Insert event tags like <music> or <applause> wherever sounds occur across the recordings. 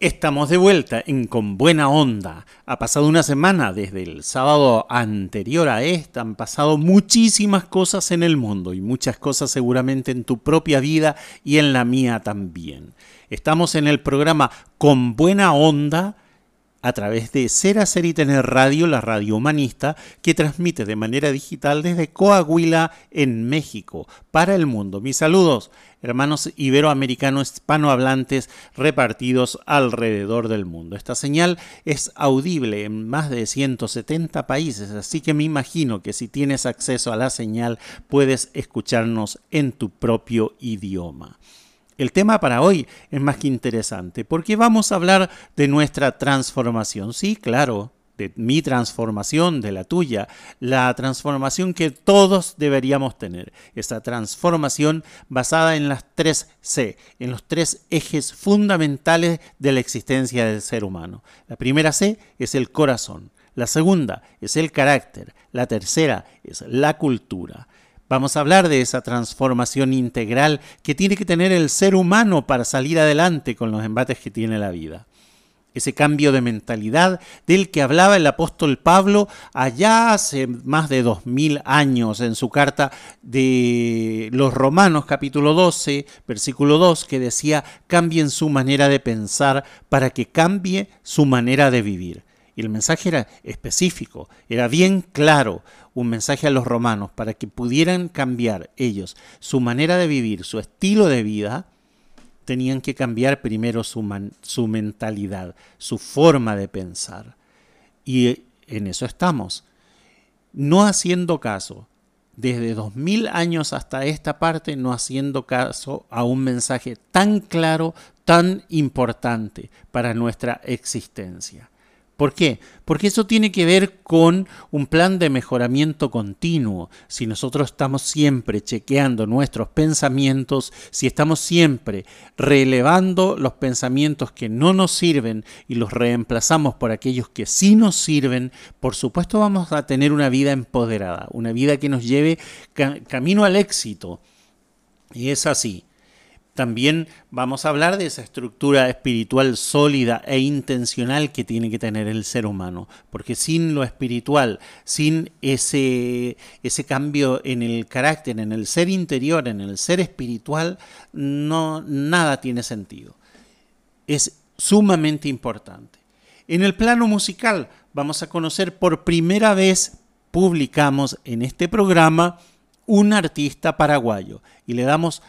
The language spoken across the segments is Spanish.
Estamos de vuelta en Con Buena Onda. Ha pasado una semana desde el sábado anterior a esta, han pasado muchísimas cosas en el mundo y muchas cosas seguramente en tu propia vida y en la mía también. Estamos en el programa Con Buena Onda a través de Ser Hacer y Tener Radio, la radio humanista, que transmite de manera digital desde Coahuila, en México, para el mundo. Mis saludos, hermanos iberoamericanos hispanohablantes repartidos alrededor del mundo. Esta señal es audible en más de 170 países, así que me imagino que si tienes acceso a la señal puedes escucharnos en tu propio idioma. El tema para hoy es más que interesante porque vamos a hablar de nuestra transformación. Sí, claro, de mi transformación, de la tuya, la transformación que todos deberíamos tener. Esa transformación basada en las tres C, en los tres ejes fundamentales de la existencia del ser humano. La primera C es el corazón, la segunda es el carácter, la tercera es la cultura. Vamos a hablar de esa transformación integral que tiene que tener el ser humano para salir adelante con los embates que tiene la vida. Ese cambio de mentalidad del que hablaba el apóstol Pablo allá hace más de dos mil años en su carta de los Romanos capítulo 12, versículo 2, que decía, cambien su manera de pensar para que cambie su manera de vivir. El mensaje era específico, era bien claro, un mensaje a los romanos para que pudieran cambiar ellos su manera de vivir, su estilo de vida, tenían que cambiar primero su, su mentalidad, su forma de pensar. Y en eso estamos. No haciendo caso, desde dos mil años hasta esta parte, no haciendo caso a un mensaje tan claro, tan importante para nuestra existencia. ¿Por qué? Porque eso tiene que ver con un plan de mejoramiento continuo. Si nosotros estamos siempre chequeando nuestros pensamientos, si estamos siempre relevando los pensamientos que no nos sirven y los reemplazamos por aquellos que sí nos sirven, por supuesto vamos a tener una vida empoderada, una vida que nos lleve camino al éxito. Y es así. También vamos a hablar de esa estructura espiritual sólida e intencional que tiene que tener el ser humano, porque sin lo espiritual, sin ese, ese cambio en el carácter, en el ser interior, en el ser espiritual, no, nada tiene sentido. Es sumamente importante. En el plano musical vamos a conocer por primera vez, publicamos en este programa, un artista paraguayo y le damos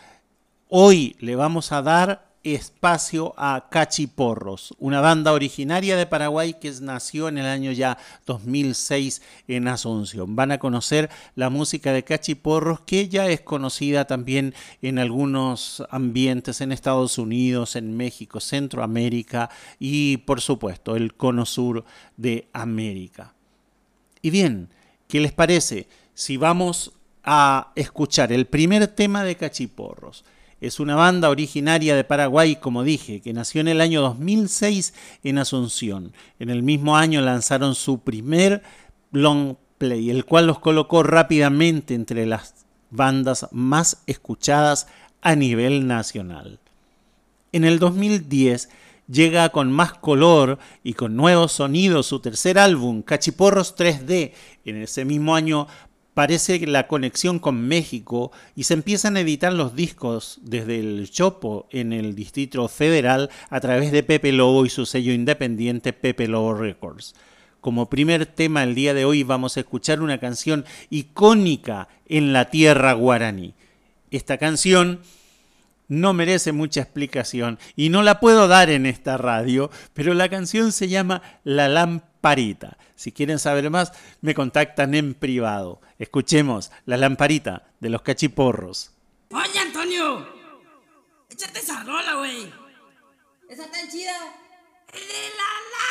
Hoy le vamos a dar espacio a Cachiporros, una banda originaria de Paraguay que nació en el año ya 2006 en Asunción. Van a conocer la música de Cachiporros que ya es conocida también en algunos ambientes en Estados Unidos, en México, Centroamérica y por supuesto el cono sur de América. Y bien, ¿qué les parece si vamos a escuchar el primer tema de Cachiporros? Es una banda originaria de Paraguay, como dije, que nació en el año 2006 en Asunción. En el mismo año lanzaron su primer long play, el cual los colocó rápidamente entre las bandas más escuchadas a nivel nacional. En el 2010 llega con más color y con nuevos sonidos su tercer álbum, Cachiporros 3D. En ese mismo año parece la conexión con México y se empiezan a editar los discos desde el Chopo en el Distrito Federal a través de Pepe Lobo y su sello independiente Pepe Lobo Records. Como primer tema el día de hoy vamos a escuchar una canción icónica en la tierra guaraní. Esta canción no merece mucha explicación y no la puedo dar en esta radio, pero la canción se llama La Lamparita. Si quieren saber más, me contactan en privado. Escuchemos La Lamparita de los Cachiporros. Oye, Antonio, échate esa rola, güey. Esa tan chida. La.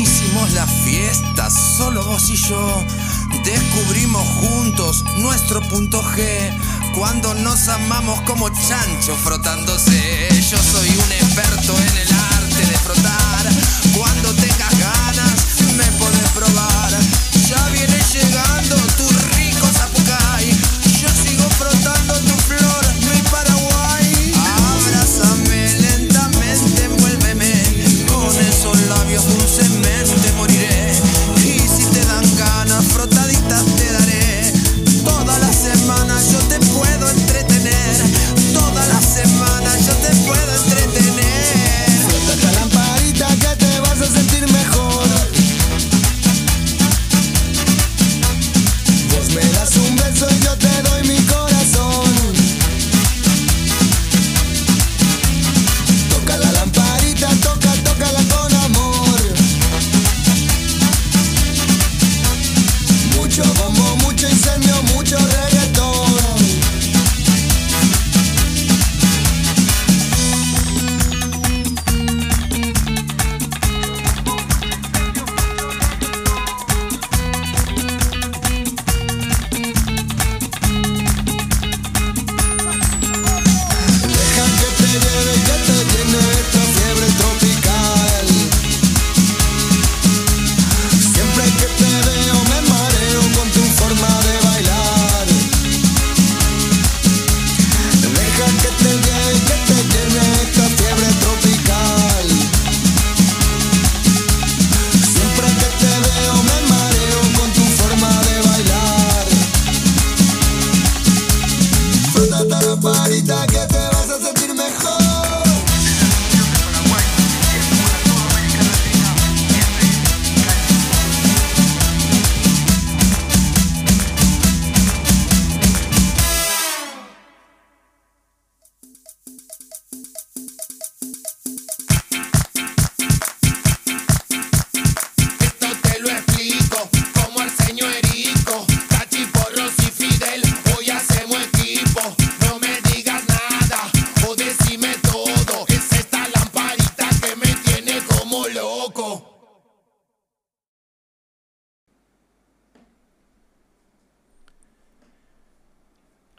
Hicimos la fiesta, solo vos y yo. Descubrimos juntos nuestro punto G. Cuando nos amamos como chancho frotándose. Yo soy un experto en el arte de frotar. Cuando tengas ganas, me podés probar. Ya viene llegando tu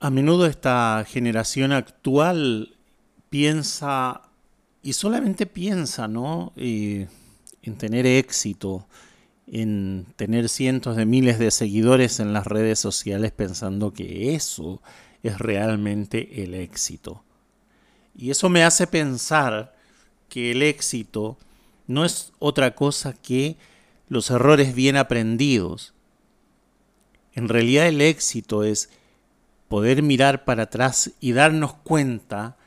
A menudo esta generación actual piensa, y solamente piensa, ¿no? Eh, en tener éxito, en tener cientos de miles de seguidores en las redes sociales pensando que eso es realmente el éxito. Y eso me hace pensar que el éxito no es otra cosa que los errores bien aprendidos. En realidad el éxito es poder mirar para atrás y darnos cuenta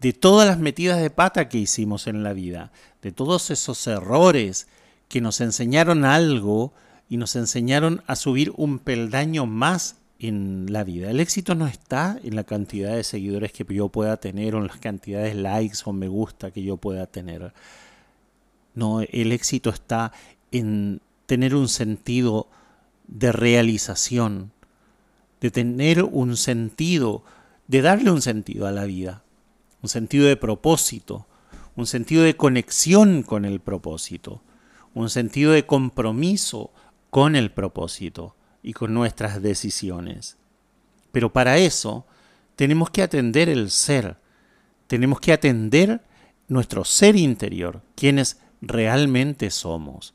de todas las metidas de pata que hicimos en la vida, de todos esos errores que nos enseñaron algo y nos enseñaron a subir un peldaño más en la vida. El éxito no está en la cantidad de seguidores que yo pueda tener o en las cantidades de likes o me gusta que yo pueda tener. No, el éxito está en tener un sentido de realización, de tener un sentido, de darle un sentido a la vida, un sentido de propósito, un sentido de conexión con el propósito, un sentido de compromiso con el propósito y con nuestras decisiones. Pero para eso tenemos que atender el ser, tenemos que atender nuestro ser interior, quienes realmente somos.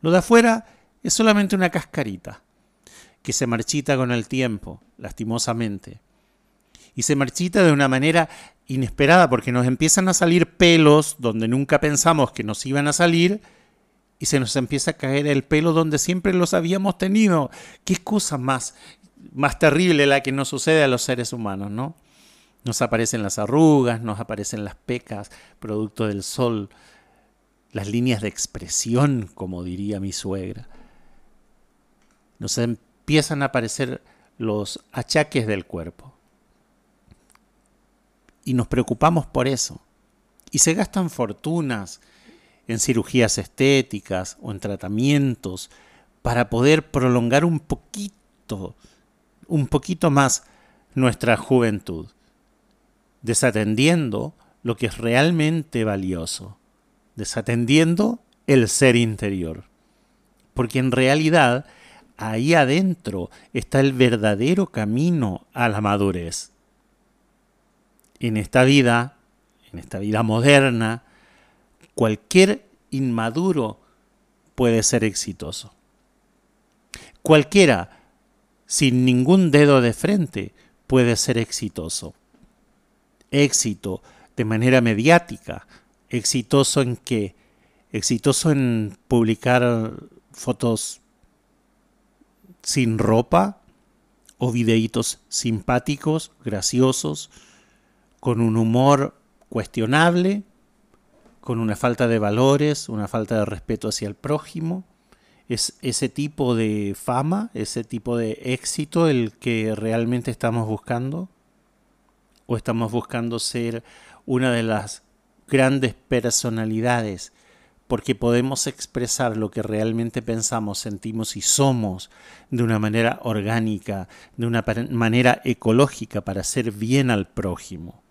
Lo de afuera es solamente una cascarita que se marchita con el tiempo, lastimosamente. Y se marchita de una manera inesperada porque nos empiezan a salir pelos donde nunca pensamos que nos iban a salir y se nos empieza a caer el pelo donde siempre los habíamos tenido. Qué cosa más, más terrible la que nos sucede a los seres humanos, ¿no? Nos aparecen las arrugas, nos aparecen las pecas, producto del sol, las líneas de expresión, como diría mi suegra. Nos empiezan a aparecer los achaques del cuerpo. Y nos preocupamos por eso. Y se gastan fortunas en cirugías estéticas o en tratamientos para poder prolongar un poquito, un poquito más nuestra juventud, desatendiendo lo que es realmente valioso, desatendiendo el ser interior. Porque en realidad ahí adentro está el verdadero camino a la madurez. En esta vida, en esta vida moderna, cualquier inmaduro puede ser exitoso. Cualquiera, sin ningún dedo de frente, puede ser exitoso. Éxito de manera mediática, exitoso en qué? Exitoso en publicar fotos sin ropa o videitos simpáticos, graciosos, con un humor cuestionable, con una falta de valores, una falta de respeto hacia el prójimo. Es ese tipo de fama, ese tipo de éxito el que realmente estamos buscando. ¿O estamos buscando ser una de las grandes personalidades porque podemos expresar lo que realmente pensamos, sentimos y somos de una manera orgánica, de una manera ecológica para hacer bien al prójimo.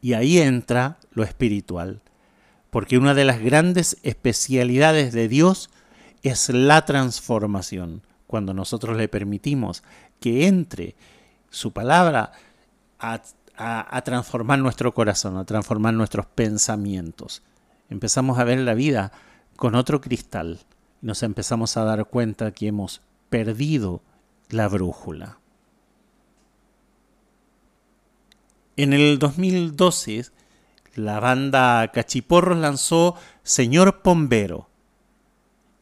Y ahí entra lo espiritual, porque una de las grandes especialidades de Dios es la transformación, cuando nosotros le permitimos que entre su palabra a, a transformar nuestro corazón, a transformar nuestros pensamientos empezamos a ver la vida con otro cristal y nos empezamos a dar cuenta que hemos perdido la brújula. En el 2012, la banda Cachiporros lanzó Señor Pombero.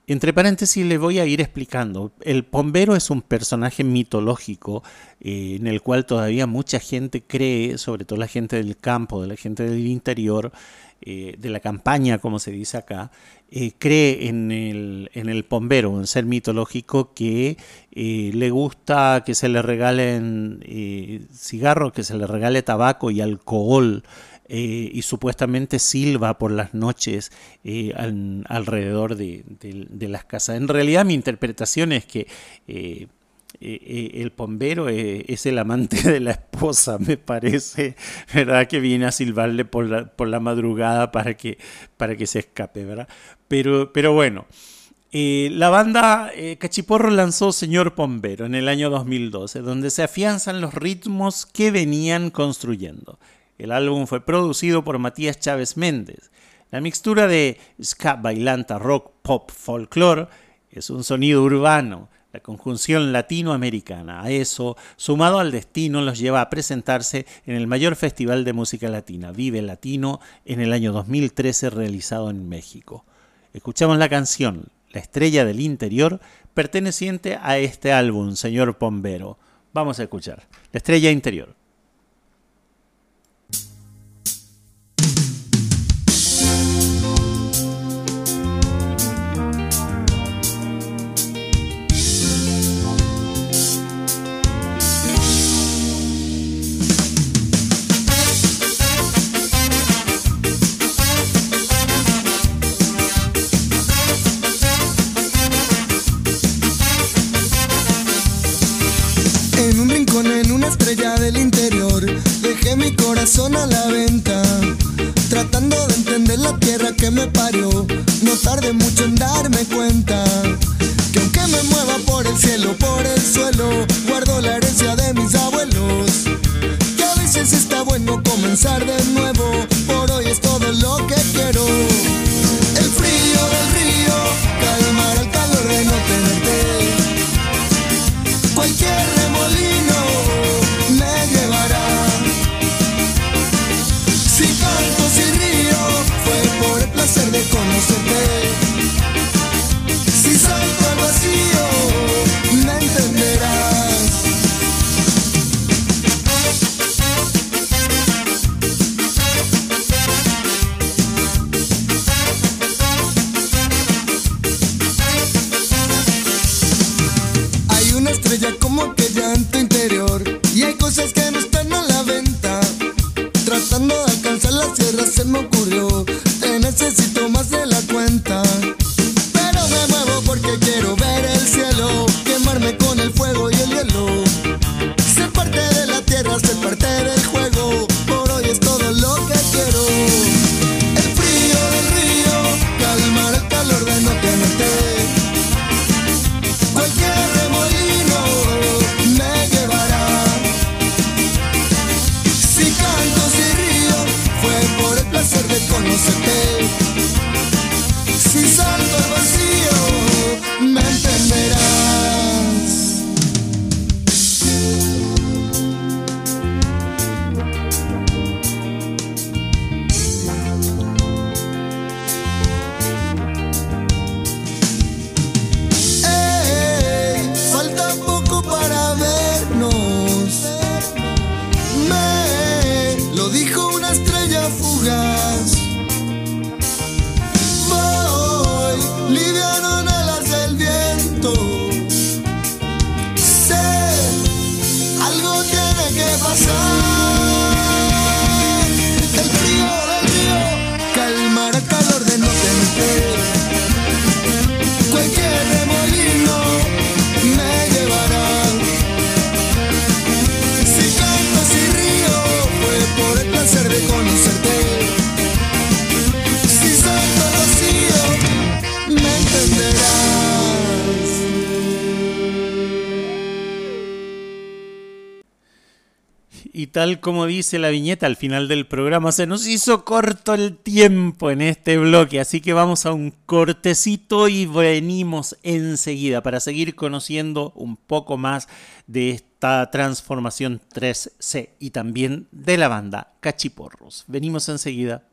Entre paréntesis le voy a ir explicando. El Pombero es un personaje mitológico eh, en el cual todavía mucha gente cree, sobre todo la gente del campo, de la gente del interior, eh, de la campaña, como se dice acá, eh, cree en el, en el pombero, un ser mitológico que eh, le gusta que se le regalen cigarros, que se le regale tabaco y alcohol. y supuestamente silba por las noches alrededor de, de, las casas. En realidad mi interpretación es que eh, eh, el pombero eh, es el amante de la esposa, <laughs> me parece, ¿verdad? Que viene a silbarle por la, por la madrugada para que, para que se escape, ¿verdad? Pero, pero bueno, la banda Cachiporro lanzó Señor Pombero en el año 2012, donde se afianzan los ritmos que venían construyendo. El álbum fue producido por Matías Chávez Méndez. La mixtura de ska, bailanta, rock, pop, folklore es un sonido urbano la conjunción latinoamericana. A eso, sumado al destino, los lleva a presentarse en el mayor festival de música latina, Vive Latino, en el año 2013 realizado en México. Escuchamos la canción La estrella del interior, perteneciente a este álbum, señor Pombero. Vamos a escuchar La estrella interior. Corazón a la venta. Tratando de entender la tierra que me parió, no tardé mucho en darme cuenta. Que aunque me mueva por el cielo, por el suelo, guardo la herencia de mis abuelos. Que a veces está bueno comenzar de tal como dice la viñeta al final del programa, se nos hizo corto el tiempo en este bloque, así que vamos a un cortecito y venimos enseguida para seguir conociendo un poco más de esta transformación 3C y también de la banda Cachiporros. Venimos enseguida.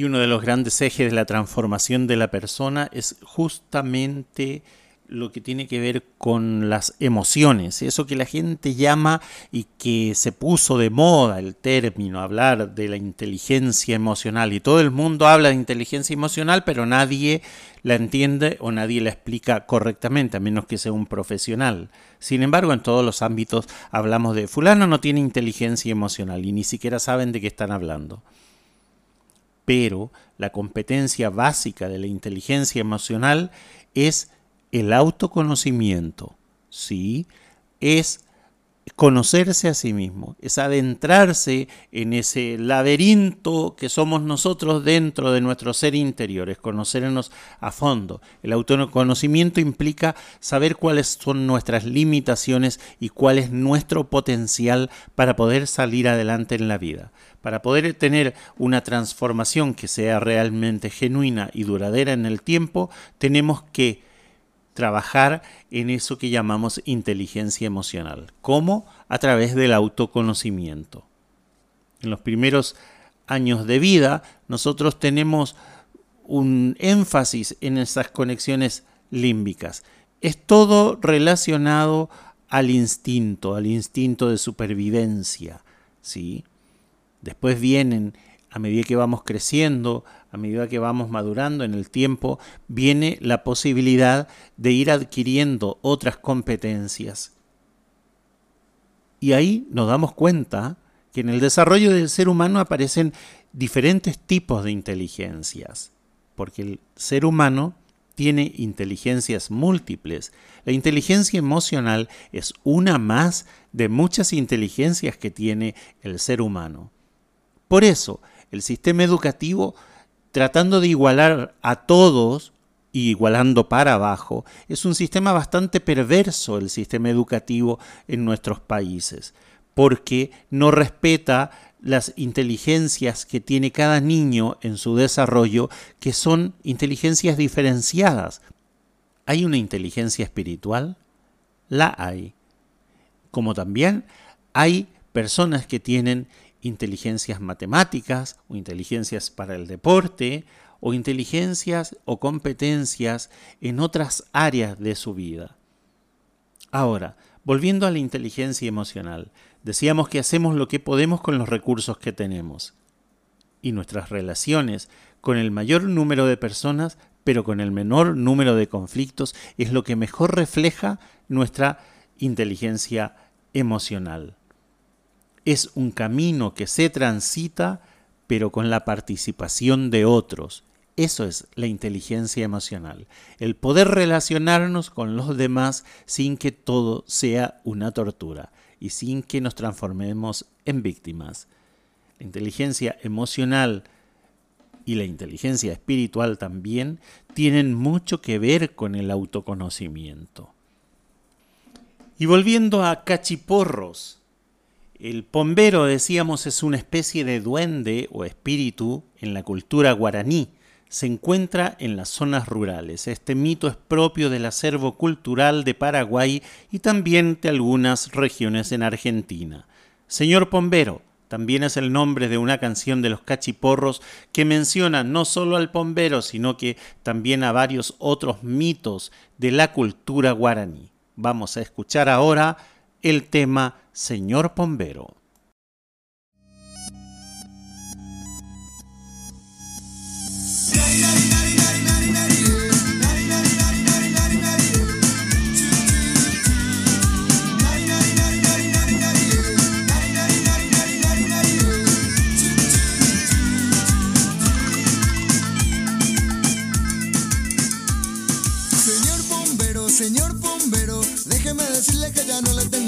Y uno de los grandes ejes de la transformación de la persona es justamente lo que tiene que ver con las emociones, eso que la gente llama y que se puso de moda el término, hablar de la inteligencia emocional. Y todo el mundo habla de inteligencia emocional, pero nadie la entiende o nadie la explica correctamente, a menos que sea un profesional. Sin embargo, en todos los ámbitos hablamos de fulano no tiene inteligencia emocional y ni siquiera saben de qué están hablando pero la competencia básica de la inteligencia emocional es el autoconocimiento, ¿sí? Es conocerse a sí mismo, es adentrarse en ese laberinto que somos nosotros dentro de nuestro ser interior, es conocernos a fondo. El autoconocimiento implica saber cuáles son nuestras limitaciones y cuál es nuestro potencial para poder salir adelante en la vida. Para poder tener una transformación que sea realmente genuina y duradera en el tiempo, tenemos que trabajar en eso que llamamos inteligencia emocional. ¿Cómo? A través del autoconocimiento. En los primeros años de vida, nosotros tenemos un énfasis en esas conexiones límbicas. Es todo relacionado al instinto, al instinto de supervivencia, ¿sí? Después vienen a medida que vamos creciendo, a medida que vamos madurando en el tiempo, viene la posibilidad de ir adquiriendo otras competencias. Y ahí nos damos cuenta que en el desarrollo del ser humano aparecen diferentes tipos de inteligencias, porque el ser humano tiene inteligencias múltiples. La inteligencia emocional es una más de muchas inteligencias que tiene el ser humano. Por eso, el sistema educativo, tratando de igualar a todos y igualando para abajo, es un sistema bastante perverso el sistema educativo en nuestros países, porque no respeta las inteligencias que tiene cada niño en su desarrollo, que son inteligencias diferenciadas. ¿Hay una inteligencia espiritual? La hay. Como también hay personas que tienen inteligencias matemáticas o inteligencias para el deporte o inteligencias o competencias en otras áreas de su vida. Ahora, volviendo a la inteligencia emocional, decíamos que hacemos lo que podemos con los recursos que tenemos y nuestras relaciones con el mayor número de personas, pero con el menor número de conflictos, es lo que mejor refleja nuestra inteligencia emocional es un camino que se transita, pero con la participación de otros. Eso es la inteligencia emocional, el poder relacionarnos con los demás sin que todo sea una tortura y sin que nos transformemos en víctimas. La inteligencia emocional y la inteligencia espiritual también tienen mucho que ver con el autoconocimiento. Y volviendo a cachiporros, el pombero, decíamos, es una especie de duende o espíritu en la cultura guaraní. Se encuentra en las zonas rurales. Este mito es propio del acervo cultural de Paraguay y también de algunas regiones en Argentina. Señor Pombero, también es el nombre de una canción de los cachiporros que menciona no solo al pombero, sino que también a varios otros mitos de la cultura guaraní. Vamos a escuchar ahora el tema Señor Pombero. Señor bombero, déjeme decirle que ya no le tengo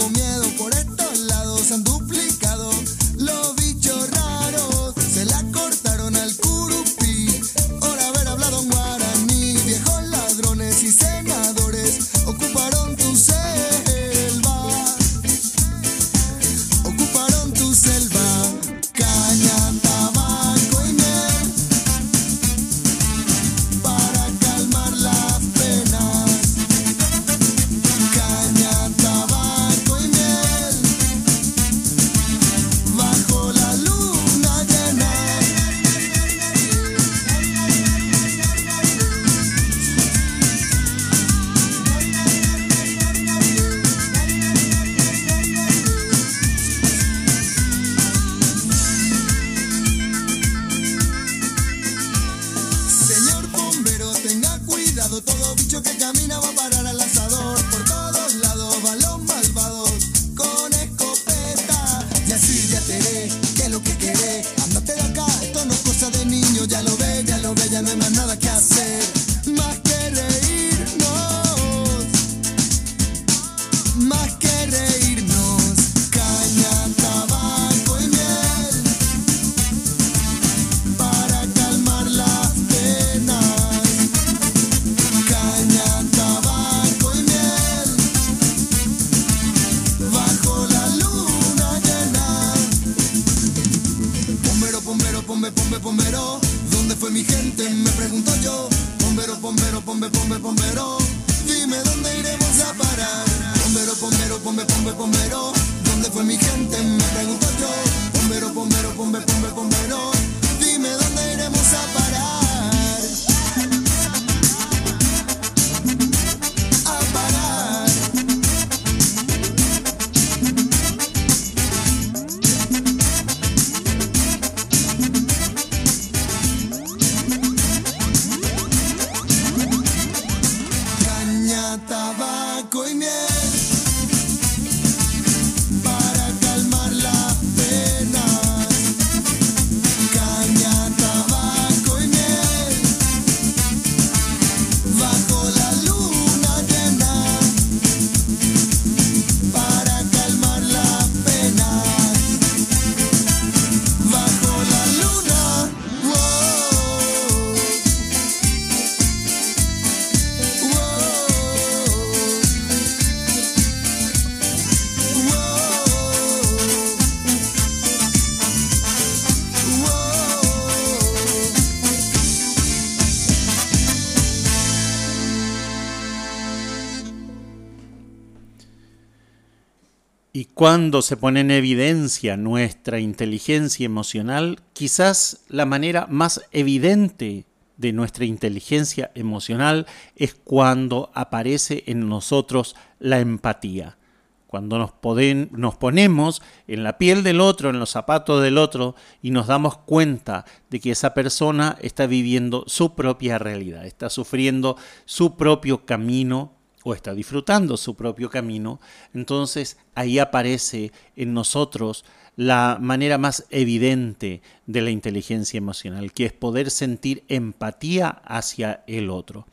Y cuando se pone en evidencia nuestra inteligencia emocional, quizás la manera más evidente de nuestra inteligencia emocional es cuando aparece en nosotros la empatía. Cuando nos, ponemos en la piel del otro, en los zapatos del otro, y nos damos cuenta de que esa persona está viviendo su propia realidad, está sufriendo su propio camino o está disfrutando su propio camino, entonces ahí aparece en nosotros la manera más evidente de la inteligencia emocional, que es poder sentir empatía hacia el otro.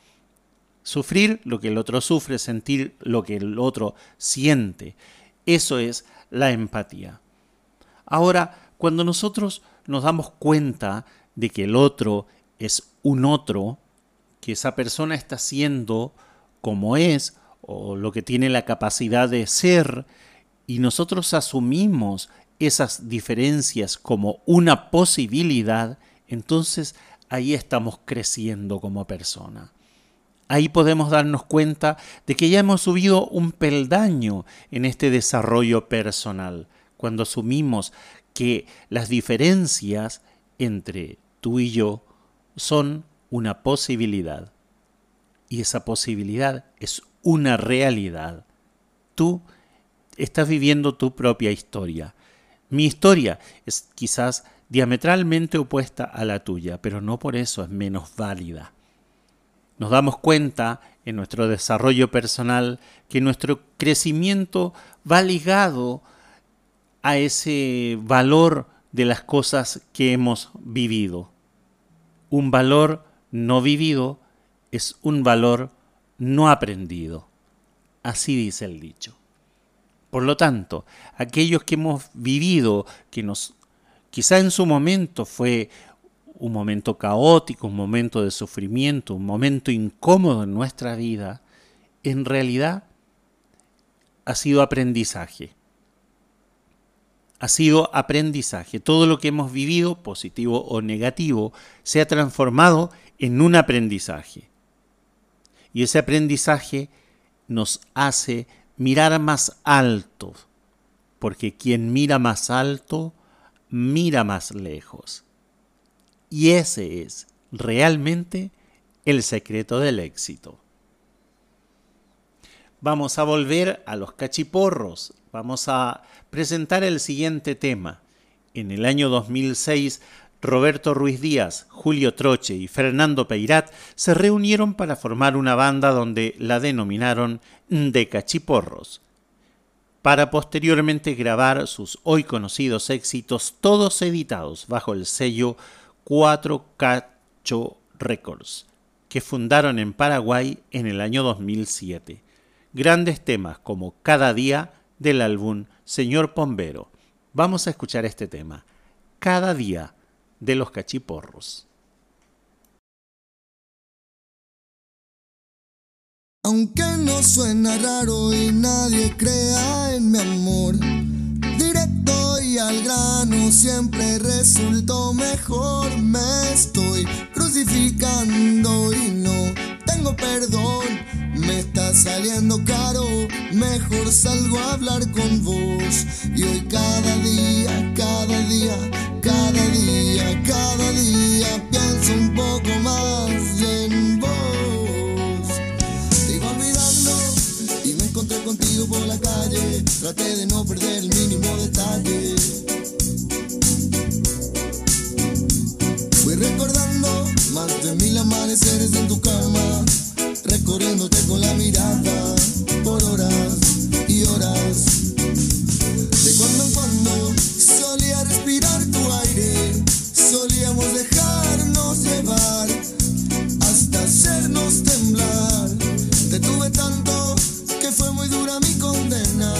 Sufrir lo que el otro sufre, sentir lo que el otro siente. Eso es la empatía. Ahora, cuando nosotros nos damos cuenta de que el otro es un otro, que esa persona está siendo como es o lo que tiene la capacidad de ser, y nosotros asumimos esas diferencias como una posibilidad, entonces ahí estamos creciendo como persona. Ahí podemos darnos cuenta de que ya hemos subido un peldaño en este desarrollo personal, cuando asumimos que las diferencias entre tú y yo son una posibilidad. Y esa posibilidad es una realidad. Tú estás viviendo tu propia historia. Mi historia es quizás diametralmente opuesta a la tuya, pero no por eso es menos válida. Nos damos cuenta en nuestro desarrollo personal que nuestro crecimiento va ligado a ese valor de las cosas que hemos vivido. Un valor no vivido es un valor no aprendido. Así dice el dicho. Por lo tanto, aquellos que hemos vivido, que nos quizá en su momento fue un momento caótico, un momento de sufrimiento, un momento incómodo en nuestra vida, en realidad ha sido aprendizaje. Ha sido aprendizaje. Todo lo que hemos vivido, positivo o negativo, se ha transformado en un aprendizaje. Y ese aprendizaje nos hace mirar más alto, porque quien mira más alto, mira más lejos. Y ese es realmente el secreto del éxito. Vamos a volver a los cachiporros. Vamos a presentar el siguiente tema. En el año 2006, Roberto Ruiz Díaz, Julio Troche y Fernando Peirat se reunieron para formar una banda donde la denominaron De Cachiporros, para posteriormente grabar sus hoy conocidos éxitos, todos editados bajo el sello 4 Cacho Records, que fundaron en Paraguay en el año 2007. Grandes temas como Cada día del álbum Señor Pombero. Vamos a escuchar este tema, Cada día de los cachiporros. Aunque no suena raro y nadie crea en mi amor, directo y al grano siempre resultó mejor. Me estoy crucificando y no tengo perdón. Me está saliendo caro, mejor salgo a hablar con vos. Y hoy cada día, cada día, cada día, cada día pienso un poco más en vos. Te iba olvidando y me encontré contigo por la calle. Traté de no perder el mínimo detalle. Fui recordando más de mil amaneceres en tu cama, recorriéndote con la mirada por horas y horas. Te tuve tanto que fue muy dura mi condena,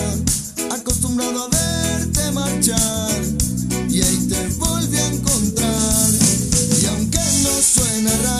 acostumbrado a verte marchar. Y ahí te volví a encontrar. Y aunque no suena raro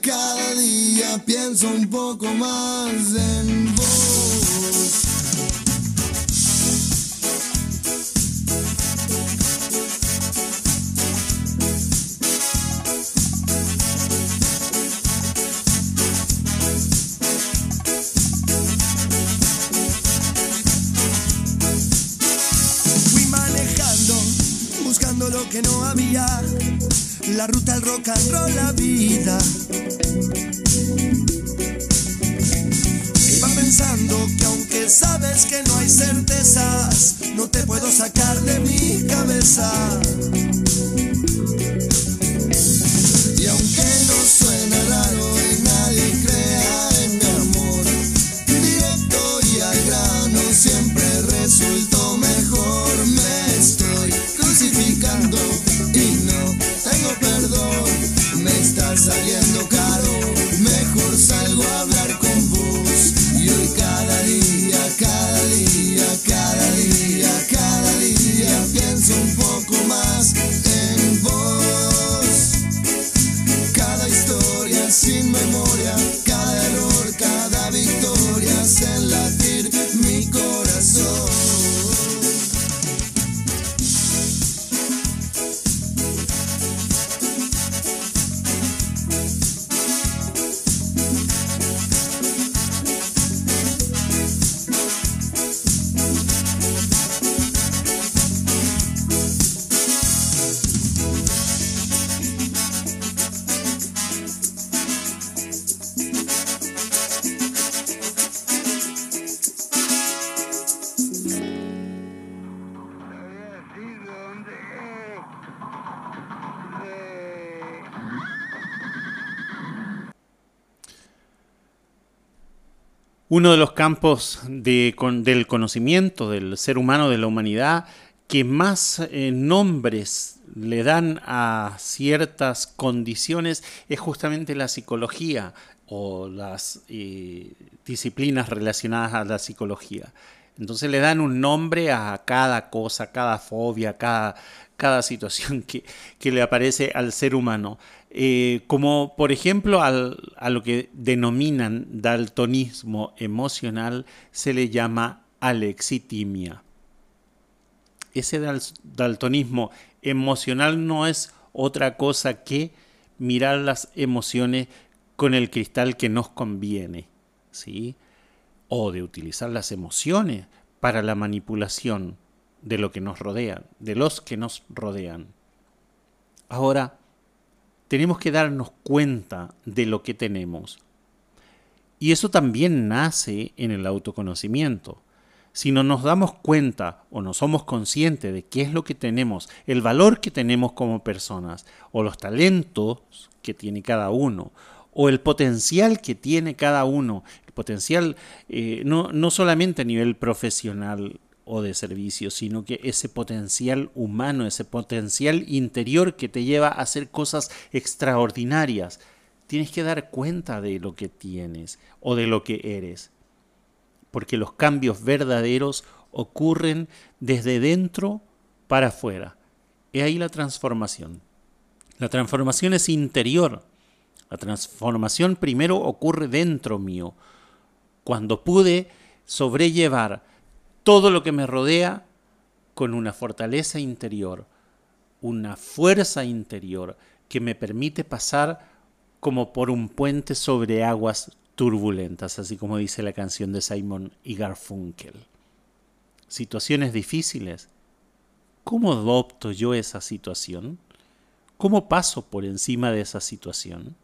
cada día pienso un poco más en vos. Fui manejando, buscando lo que no había. La ruta, el rock and roll, la vida. Sabes que no hay certezas, no te puedo sacar de mi cabeza. Uno de los campos del conocimiento del ser humano, de la humanidad, que más eh, nombres le dan a ciertas condiciones es justamente la psicología o las eh, disciplinas relacionadas a la psicología. Entonces le dan un nombre a cada cosa, cada fobia, cada, cada situación que, que le aparece al ser humano. Eh, como por ejemplo al- a lo que denominan daltonismo emocional se le llama alexitimia. Ese dal- daltonismo emocional no es otra cosa que mirar las emociones con el cristal que nos conviene, ¿sí? O de utilizar las emociones para la manipulación de lo que nos rodea, de los que nos rodean. Ahora, tenemos que darnos cuenta de lo que tenemos. Y eso también nace en el autoconocimiento. Si no nos damos cuenta o no somos conscientes de qué es lo que tenemos, el valor que tenemos como personas, o los talentos que tiene cada uno, o el potencial que tiene cada uno, el potencial eh, no, no solamente a nivel profesional o de servicio, sino que ese potencial humano, ese potencial interior que te lleva a hacer cosas extraordinarias, tienes que dar cuenta de lo que tienes o de lo que eres porque los cambios verdaderos ocurren desde dentro para afuera. Y ahí la transformación. La transformación es interior. La transformación primero ocurre dentro mío. Cuando pude sobrellevar todo lo que me rodea con una fortaleza interior, una fuerza interior que me permite pasar como por un puente sobre aguas turbulentas, así como dice la canción de Simon y Garfunkel. Situaciones difíciles. ¿Cómo adopto yo esa situación? ¿Cómo paso por encima de esa situación?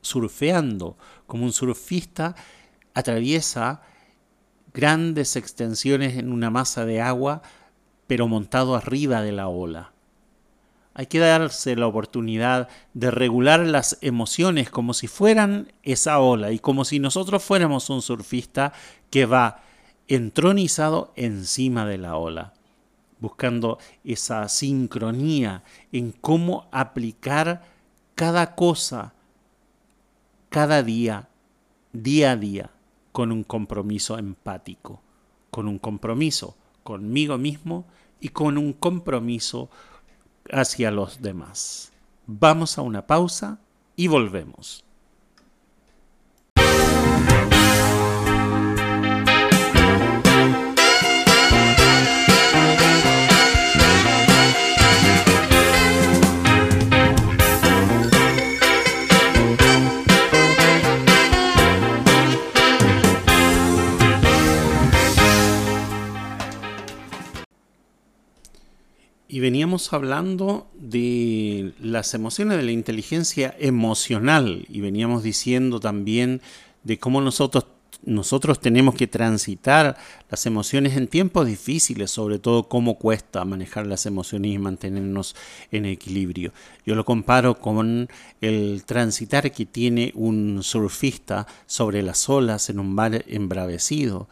Surfeando, como un surfista atraviesa grandes extensiones en una masa de agua, pero montado arriba de la ola. Hay que darse la oportunidad de regular las emociones como si fueran esa ola y como si nosotros fuéramos un surfista que va entronizado encima de la ola, buscando esa sincronía en cómo aplicar cada cosa, cada día, día a día, con un compromiso empático, con un compromiso conmigo mismo y con un compromiso hacia los demás. Vamos a una pausa y volvemos. Y veníamos hablando de las emociones, de la inteligencia emocional, y veníamos diciendo también de cómo nosotros, nosotros tenemos que transitar las emociones en tiempos difíciles, sobre todo cómo cuesta manejar las emociones y mantenernos en equilibrio. Yo lo comparo con el transitar que tiene un surfista sobre las olas en un mar embravecido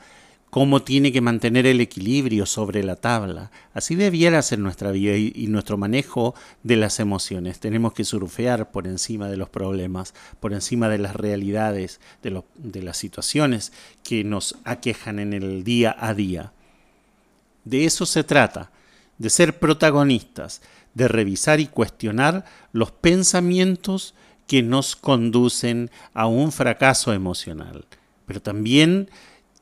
cómo tiene que mantener el equilibrio sobre la tabla. Así debiera ser nuestra vida y, nuestro manejo de las emociones. Tenemos que surfear por encima de los problemas, por encima de las realidades, de, las situaciones que nos aquejan en el día a día. De eso se trata, de ser protagonistas, de revisar y cuestionar los pensamientos que nos conducen a un fracaso emocional, pero también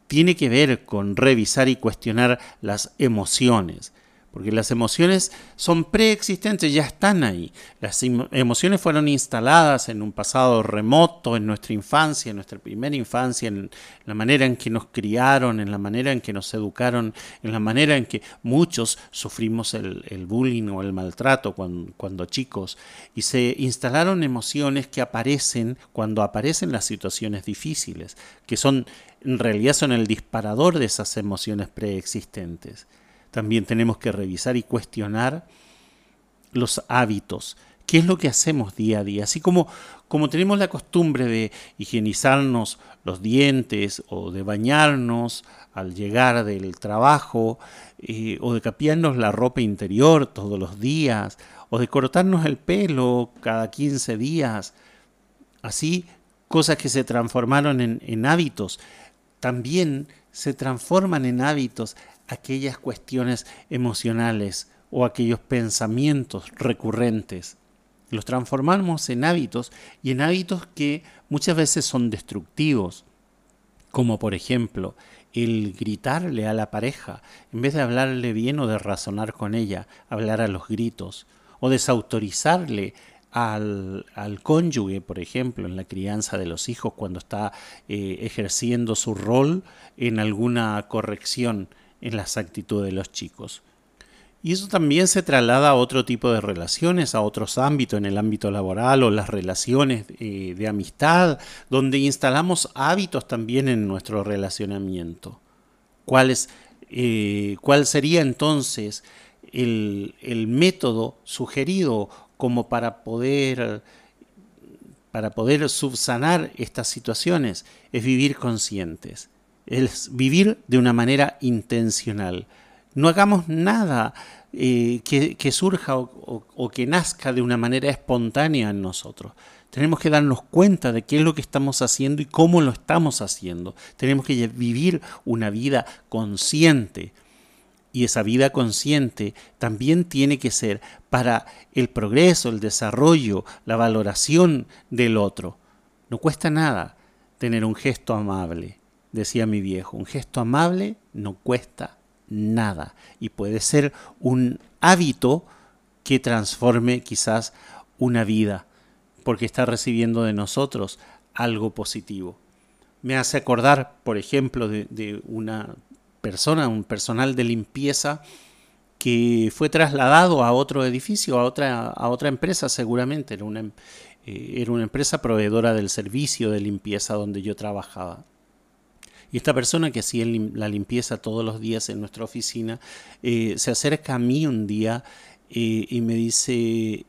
tiene que ver con revisar y cuestionar las emociones, porque las emociones son preexistentes, ya están ahí. Las emociones fueron instaladas en un pasado remoto, en nuestra infancia, en nuestra primera infancia, en la manera en que nos criaron, en la manera en que nos educaron, en la manera en que muchos sufrimos el, bullying o el maltrato cuando, cuando chicos. Y se instalaron emociones que aparecen cuando aparecen las situaciones difíciles, que son en realidad son el disparador de esas emociones preexistentes. También tenemos que revisar y cuestionar los hábitos. ¿Qué es lo que hacemos día a día? Así como, como tenemos la costumbre de higienizarnos los dientes o de bañarnos al llegar del trabajo eh, o de capiarnos la ropa interior todos los días o de cortarnos el pelo cada 15 días. Así, cosas que se transformaron en, en hábitos también se transforman en hábitos aquellas cuestiones emocionales o aquellos pensamientos recurrentes. Los transformamos en hábitos y en hábitos que muchas veces son destructivos, como por ejemplo el gritarle a la pareja, en vez de hablarle bien o de razonar con ella, hablar a los gritos, o desautorizarle al, cónyuge, por ejemplo, en la crianza de los hijos cuando está eh, ejerciendo su rol en alguna corrección en las actitudes de los chicos. Y eso también se traslada a otro tipo de relaciones, a otros ámbitos, en el ámbito laboral o las relaciones eh, de amistad, donde instalamos hábitos también en nuestro relacionamiento. ¿Cuál, eh, cuál sería entonces el, el método sugerido como para poder, para poder subsanar estas situaciones es vivir conscientes, es vivir de una manera intencional. No hagamos nada eh, que, surja o, que nazca de una manera espontánea en nosotros. Tenemos que darnos cuenta de qué es lo que estamos haciendo y cómo lo estamos haciendo. Tenemos que vivir una vida consciente Y esa vida consciente también tiene que ser para el progreso, el desarrollo, la valoración del otro. No cuesta nada tener un gesto amable, decía mi viejo. Un gesto amable no cuesta nada y puede ser un hábito que transforme quizás una vida, porque está recibiendo de nosotros algo positivo. Me hace acordar, por ejemplo, de, una persona, un personal de limpieza que fue trasladado a otro edificio, a otra, a otra empresa seguramente, era una, eh, era una empresa proveedora del servicio de limpieza donde yo trabajaba. Y esta persona que hacía la limpieza todos los días en nuestra oficina, eh, se acerca a mí un día eh, y me dice,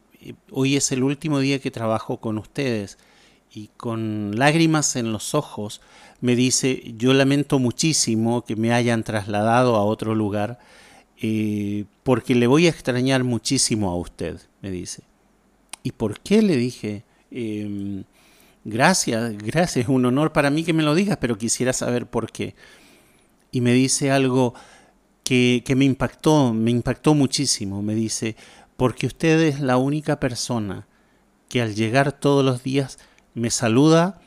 hoy es el último día que trabajo con ustedes. Y con lágrimas en los ojos me dice, yo lamento muchísimo que me hayan trasladado a otro lugar, eh, porque le voy a extrañar muchísimo a usted, me dice. ¿Y por qué? Le dije. Em, Gracias, gracias, es un honor para mí que me lo digas, pero quisiera saber por qué. Y me dice algo que, me impactó, me impactó muchísimo. Me dice, porque usted es la única persona que al llegar todos los días me saluda,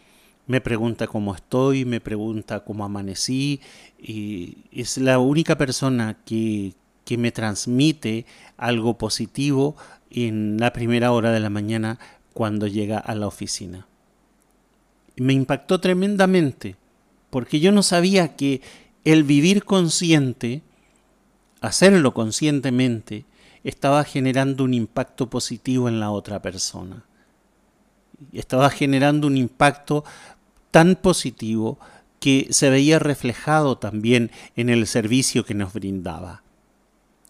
me pregunta cómo estoy, me pregunta cómo amanecí, y es la única persona que, que me transmite algo positivo en la primera hora de la mañana cuando llega a la oficina me impactó tremendamente, porque yo no sabía que el vivir consciente, hacerlo conscientemente, estaba generando un impacto positivo en la otra persona. Estaba generando un impacto tan positivo que se veía reflejado también en el servicio que nos brindaba.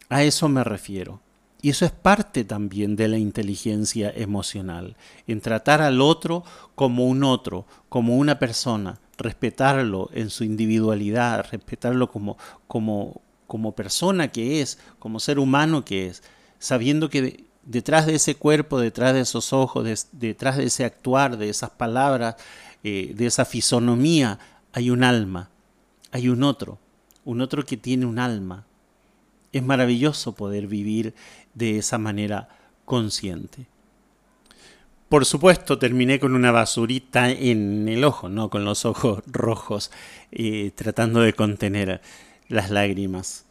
A eso me refiero. Y eso es parte también de la inteligencia emocional, en tratar al otro como un otro, como una persona, respetarlo en su individualidad, respetarlo como, como, como persona que es, como ser humano que es, sabiendo que detrás de ese cuerpo, detrás de esos ojos, detrás de ese actuar, de esas palabras, eh, de esa fisonomía, hay un alma, hay un otro, un otro que tiene un alma. Es maravilloso poder vivir de esa manera consciente. Por supuesto, terminé con una basurita en el ojo, no con los ojos rojos, eh, tratando de contener las lágrimas.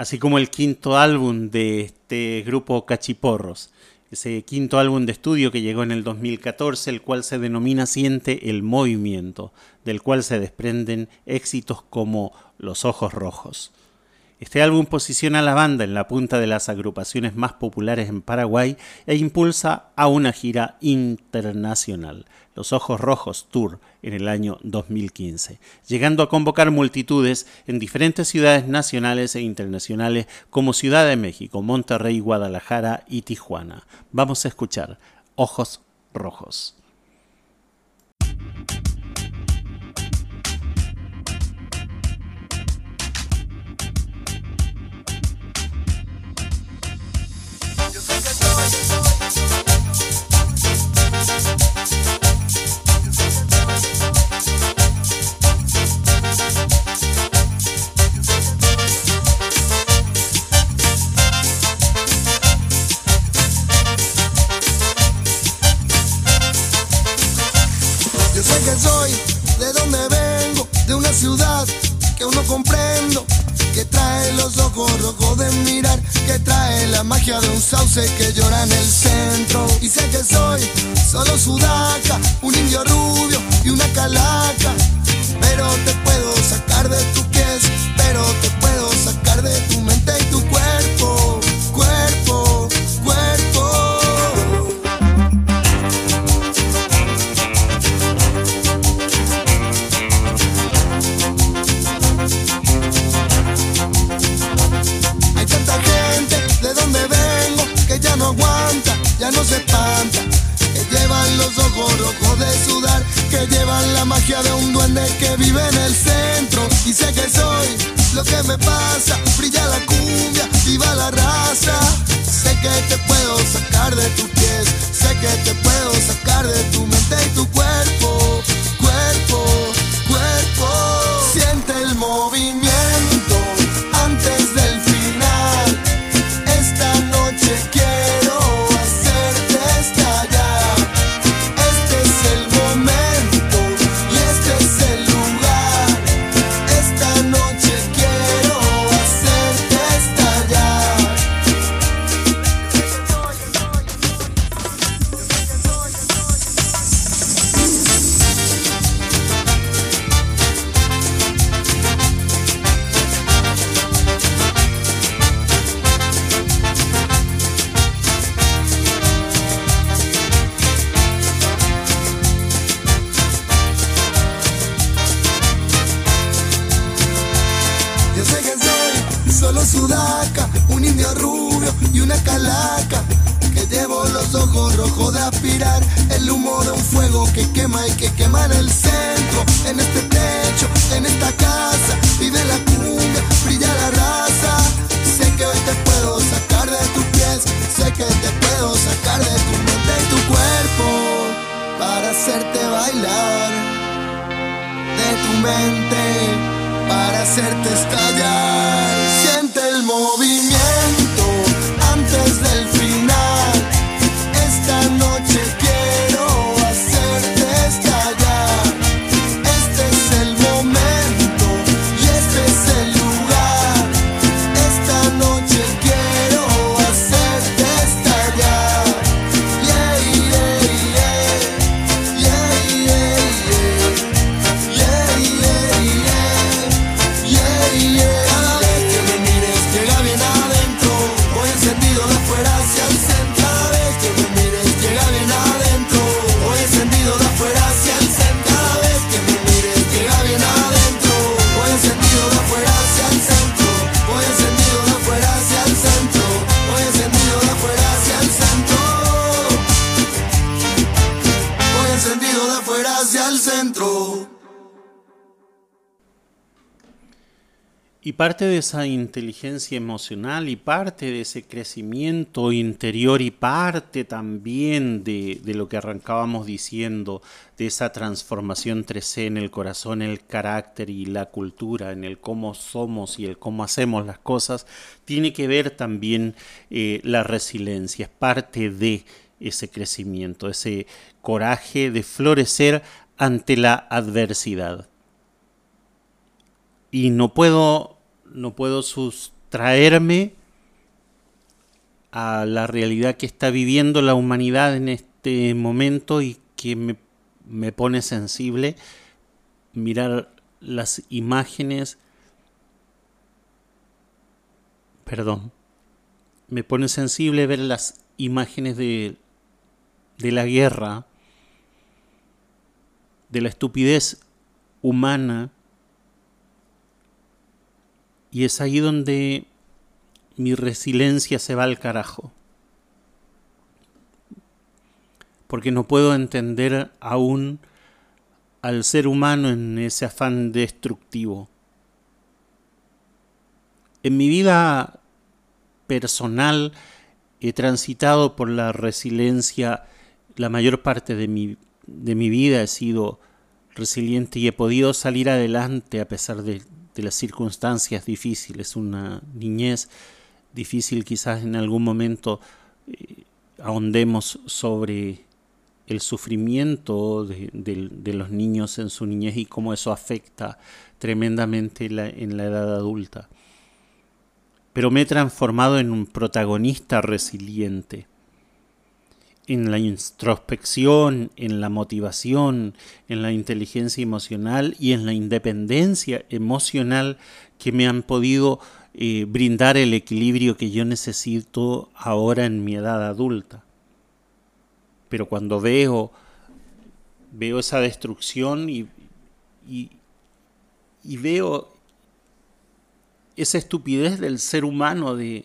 Así como el quinto álbum de este grupo Cachiporros, ese quinto álbum de estudio que llegó en el 2014, el cual se denomina Siente el Movimiento, del cual se desprenden éxitos como Los Ojos Rojos. Este álbum posiciona a la banda en la punta de las agrupaciones más populares en Paraguay e impulsa a una gira internacional, Los Ojos Rojos Tour, en el año 2015, llegando a convocar multitudes en diferentes ciudades nacionales e internacionales como Ciudad de México, Monterrey, Guadalajara y Tijuana. Vamos a escuchar Ojos Rojos. De un sauce que llora en el centro. Y sé que soy solo sudaca, un indio rubio y una calaca. Pero te puedo sacar de tus pies, pero te puedo sacar de tu mente y tu que llevan la magia de un duende que vive en el centro. Y sé que soy lo que me pasa, brilla la cumbia, viva la raza. Sé que te puedo sacar de tus pies, sé que te puedo sacar de tu mente y tu cuerpo, Tengo sudaca, un indio rubio y una calaca. Que llevo los ojos rojos de aspirar el humo de un fuego que quema y que quema en el centro. En este techo, en esta casa, vive la cumbia, brilla la raza. Sé que hoy te puedo sacar de tus pies, sé que te puedo sacar de tu mente y tu cuerpo para hacerte bailar de tu mente para hacerte estallar. Siente el movimiento parte de esa inteligencia emocional y parte de ese crecimiento interior y parte también de, de lo que arrancábamos diciendo, de esa transformación 3C en el corazón, el carácter y la cultura, en el cómo somos y el cómo hacemos las cosas, tiene que ver también eh, la resiliencia, es parte de ese crecimiento, ese coraje de florecer ante la adversidad. Y no puedo no puedo sustraerme a la realidad que está viviendo la humanidad en este momento y que me, me pone sensible mirar las imágenes. Perdón. Me pone sensible ver las imágenes de de la guerra de la estupidez humana y es ahí donde mi resiliencia se va al carajo. Porque no puedo entender aún al ser humano en ese afán destructivo. En mi vida personal he transitado por la resiliencia la mayor parte de mi, de mi vida he sido resiliente y he podido salir adelante a pesar de, las circunstancias difíciles, una niñez difícil quizás en algún momento eh, ahondemos sobre el sufrimiento de, los niños en su niñez y cómo eso afecta tremendamente en la edad adulta. Pero me he transformado en un protagonista resiliente en la introspección, en la motivación, en la inteligencia emocional y en la independencia emocional que me han podido eh, brindar el equilibrio que yo necesito ahora en mi edad adulta. Pero cuando veo, veo esa destrucción y, y, y veo esa estupidez del ser humano de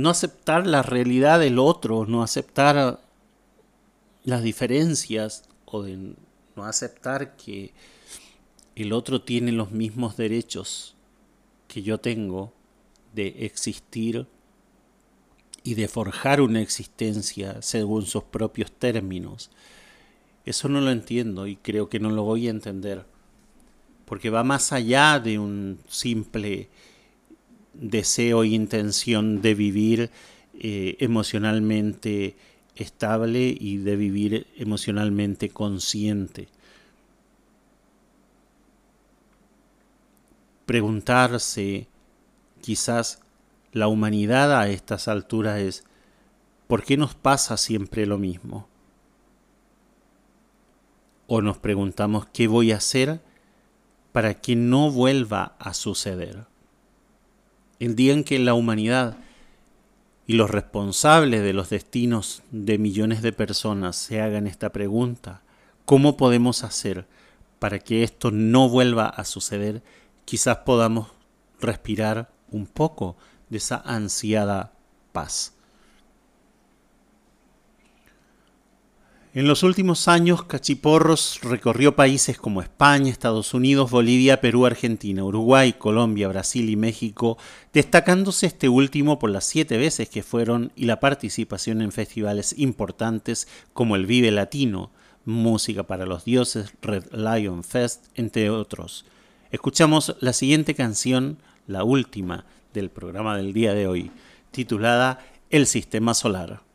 no aceptar la realidad del otro, no aceptar las diferencias o de no aceptar que el otro tiene los mismos derechos que yo tengo de existir y de forjar una existencia según sus propios términos. Eso no lo entiendo y creo que no lo voy a entender, porque va más allá de un simple deseo e intención de vivir eh, emocionalmente estable y de vivir emocionalmente consciente. Preguntarse quizás la humanidad a estas alturas es ¿por qué nos pasa siempre lo mismo? O nos preguntamos qué voy a hacer para que no vuelva a suceder el día en que la humanidad y los responsables de los destinos de millones de personas se hagan esta pregunta, ¿cómo podemos hacer para que esto no vuelva a suceder? Quizás podamos respirar un poco de esa ansiada paz. En los últimos años, Cachiporros recorrió países como España, Estados Unidos, Bolivia, Perú, Argentina, Uruguay, Colombia, Brasil y México, destacándose este último por las siete veces que fueron y la participación en festivales importantes como el Vive Latino, Música para los Dioses, Red Lion Fest, entre otros. Escuchamos la siguiente canción, la última del programa del día de hoy, titulada El Sistema Solar.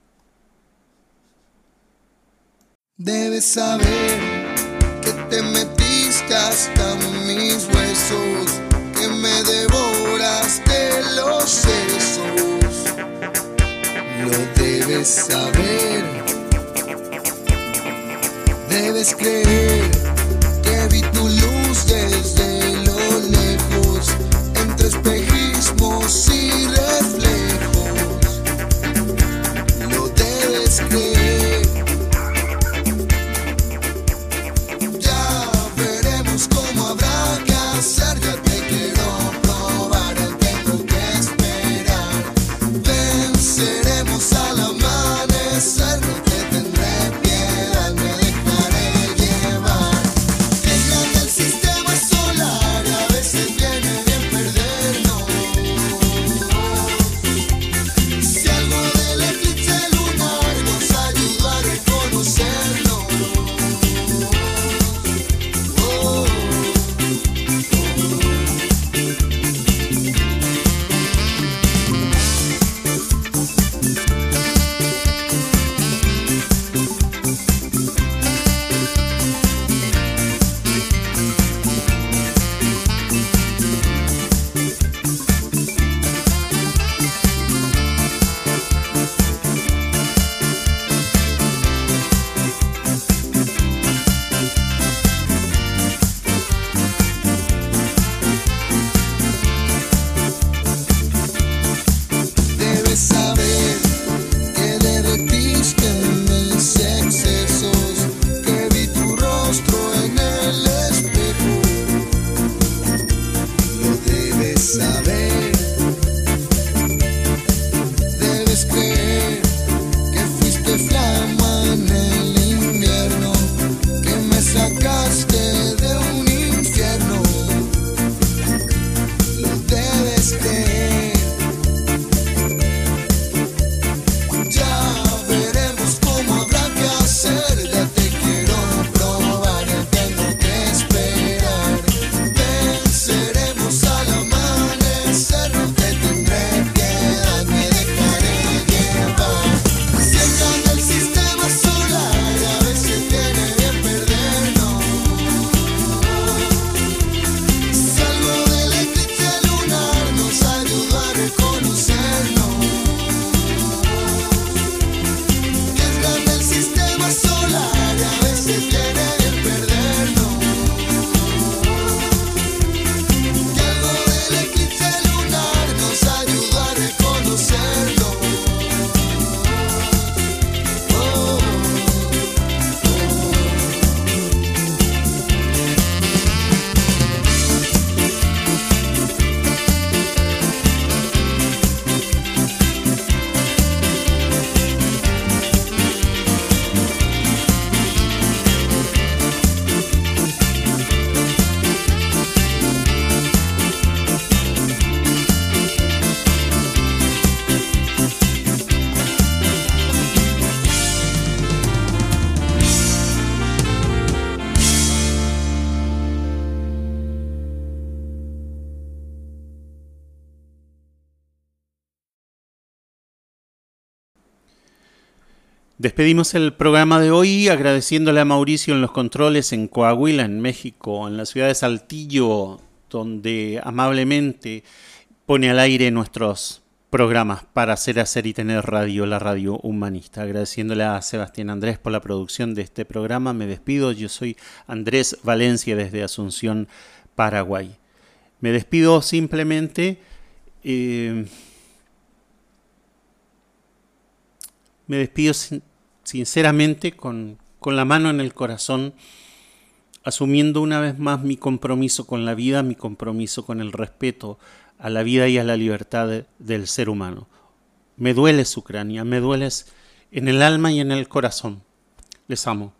Debes saber que te metiste hasta mis huesos, que me devoraste los sesos. Lo debes saber, debes creer Despedimos el programa de hoy agradeciéndole a Mauricio en los controles en Coahuila, en México, en la ciudad de Saltillo, donde amablemente pone al aire nuestros programas para hacer, hacer y tener radio, la radio humanista. Agradeciéndole a Sebastián Andrés por la producción de este programa, me despido. Yo soy Andrés Valencia desde Asunción, Paraguay. Me despido simplemente... eh, me despido sin- sinceramente con, con la mano en el corazón, asumiendo una vez más mi compromiso con la vida, mi compromiso con el respeto a la vida y a la libertad de- del ser humano. Me dueles, Ucrania, me dueles en el alma y en el corazón. Les amo.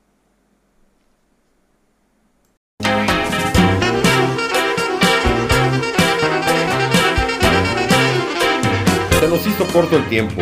Se nos hizo corto el tiempo.